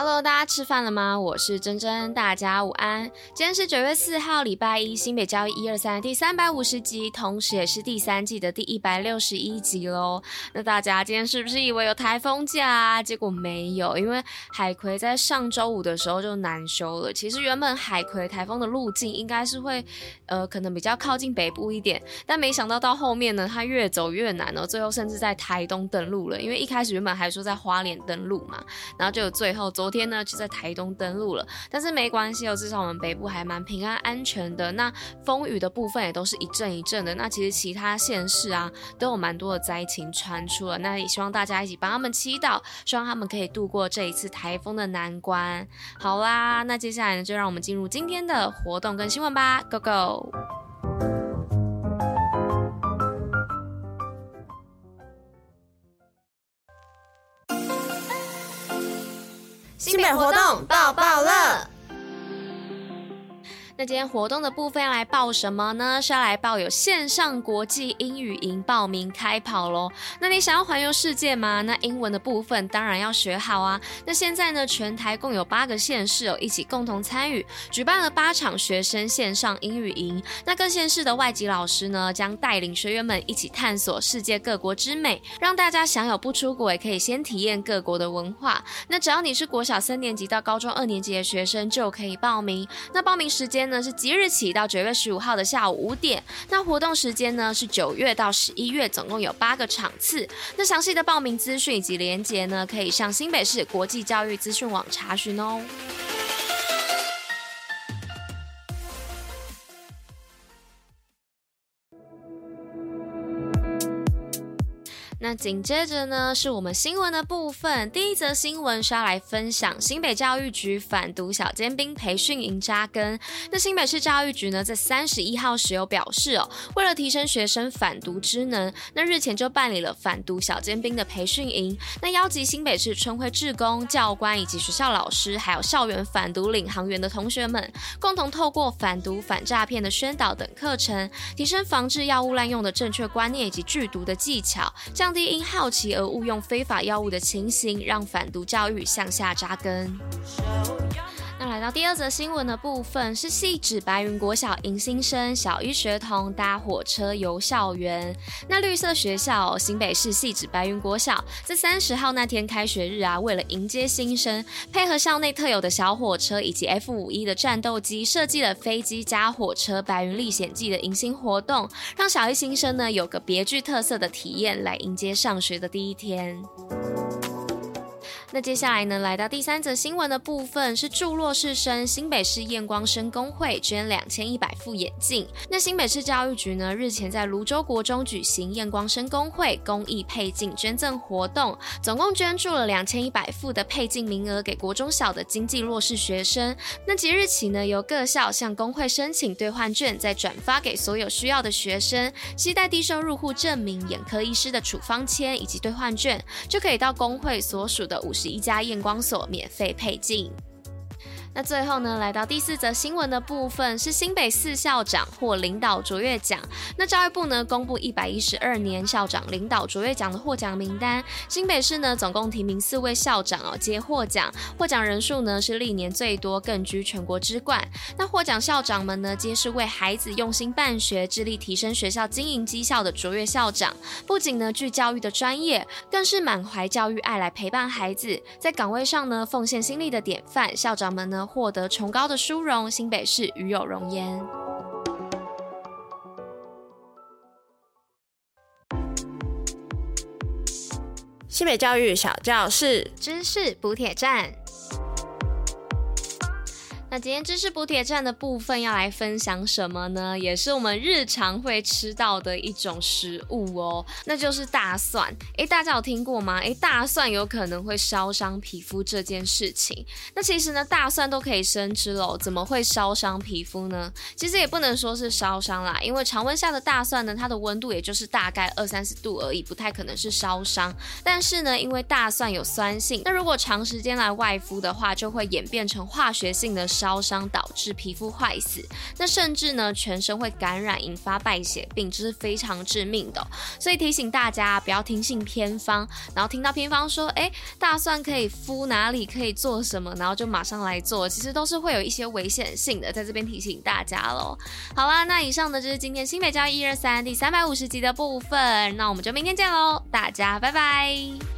Hello，大家吃饭了吗？我是珍珍，大家午安。今天是九月四号，礼拜一，新北交易一二三第三百五十集，同时也是第三季的第一百六十一集喽。那大家今天是不是以为有台风假？结果没有，因为海葵在上周五的时候就难修了。其实原本海葵台风的路径应该是会，呃，可能比较靠近北部一点，但没想到到后面呢，它越走越难哦，最后甚至在台东登陆了。因为一开始原本还说在花莲登陆嘛，然后就有最后走。昨天呢，就在台东登陆了，但是没关系哦，至少我们北部还蛮平安安全的。那风雨的部分也都是一阵一阵的。那其实其他县市啊，都有蛮多的灾情传出了。那也希望大家一起帮他们祈祷，希望他们可以度过这一次台风的难关。好啦，那接下来呢，就让我们进入今天的活动跟新闻吧，Go Go！新北活动爆爆乐。那今天活动的部分要来报什么呢？是要来报有线上国际英语营报名开跑喽。那你想要环游世界吗？那英文的部分当然要学好啊。那现在呢，全台共有八个县市哦，一起共同参与，举办了八场学生线上英语营。那各县市的外籍老师呢，将带领学员们一起探索世界各国之美，让大家享有不出国也可以先体验各国的文化。那只要你是国小三年级到高中二年级的学生，就可以报名。那报名时间呢是即日起到九月十五号的下午五点，那活动时间呢是九月到十一月，总共有八个场次。那详细的报名资讯以及连结呢，可以上新北市国际教育资讯网查询哦。那紧接着呢，是我们新闻的部分。第一则新闻是要来分享新北教育局反毒小尖兵培训营扎根。那新北市教育局呢，在三十一号时有表示哦，为了提升学生反毒之能，那日前就办理了反毒小尖兵的培训营。那邀集新北市春晖志工、教官以及学校老师，还有校园反毒领航员的同学们，共同透过反毒、反诈骗的宣导等课程，提升防治药物滥用的正确观念以及拒毒的技巧，降低因好奇而误用非法药物的情形，让反毒教育向下扎根。第二则新闻的部分，是汐止白云国小迎新生小一学童搭火车游校园。那绿色学校新北市汐止白云国小在三十号那天开学日啊，为了迎接新生，配合校内特有的小火车以及 F 五一的战斗机，设计了飞机加火车白云历险记的迎新活动，让小一新生呢有个别具特色的体验，来迎接上学的第一天。那接下来呢，来到第三则新闻的部分是助弱势生新北市验光生工会捐两千一百副眼镜。那新北市教育局呢，日前在泸州国中举行验光生工会公益配镜捐赠活动，总共捐助了两千一百副的配镜名额给国中小的经济弱势学生。那即日起呢，由各校向工会申请兑换券，再转发给所有需要的学生，携带低收入户证明、眼科医师的处方签以及兑换券，就可以到工会所属的五十一家验光所免费配镜。那最后呢，来到第四则新闻的部分，是新北四校长获领导卓越奖。那教育部呢，公布一百一十二年校长领导卓越奖的获奖名单。新北市呢，总共提名四位校长哦，皆获奖，获奖人数呢是历年最多，更居全国之冠。那获奖校长们呢，皆是为孩子用心办学、致力提升学校经营绩效的卓越校长。不仅呢具教育的专业，更是满怀教育爱来陪伴孩子，在岗位上呢奉献心力的典范。校长们呢，获得崇高的殊荣，新北市与有荣焉。新北教育小教室，知识补铁站。今天知识补铁站的部分要来分享什么呢？也是我们日常会吃到的一种食物哦，那就是大蒜。诶，大家有听过吗？诶，大蒜有可能会烧伤皮肤这件事情。那其实呢，大蒜都可以生吃喽，怎么会烧伤皮肤呢？其实也不能说是烧伤啦，因为常温下的大蒜呢，它的温度也就是大概二三十度而已，不太可能是烧伤。但是呢，因为大蒜有酸性，那如果长时间来外敷的话，就会演变成化学性的。烧烧伤导致皮肤坏死，那甚至呢全身会感染，引发败血病，这是非常致命的。所以提醒大家不要听信偏方，然后听到偏方说，哎，大蒜可以敷哪里，可以做什么，然后就马上来做，其实都是会有一些危险性的，在这边提醒大家喽。好啦，那以上呢就是今天新北教育一二三第三百五十集的部分，那我们就明天见喽，大家拜拜。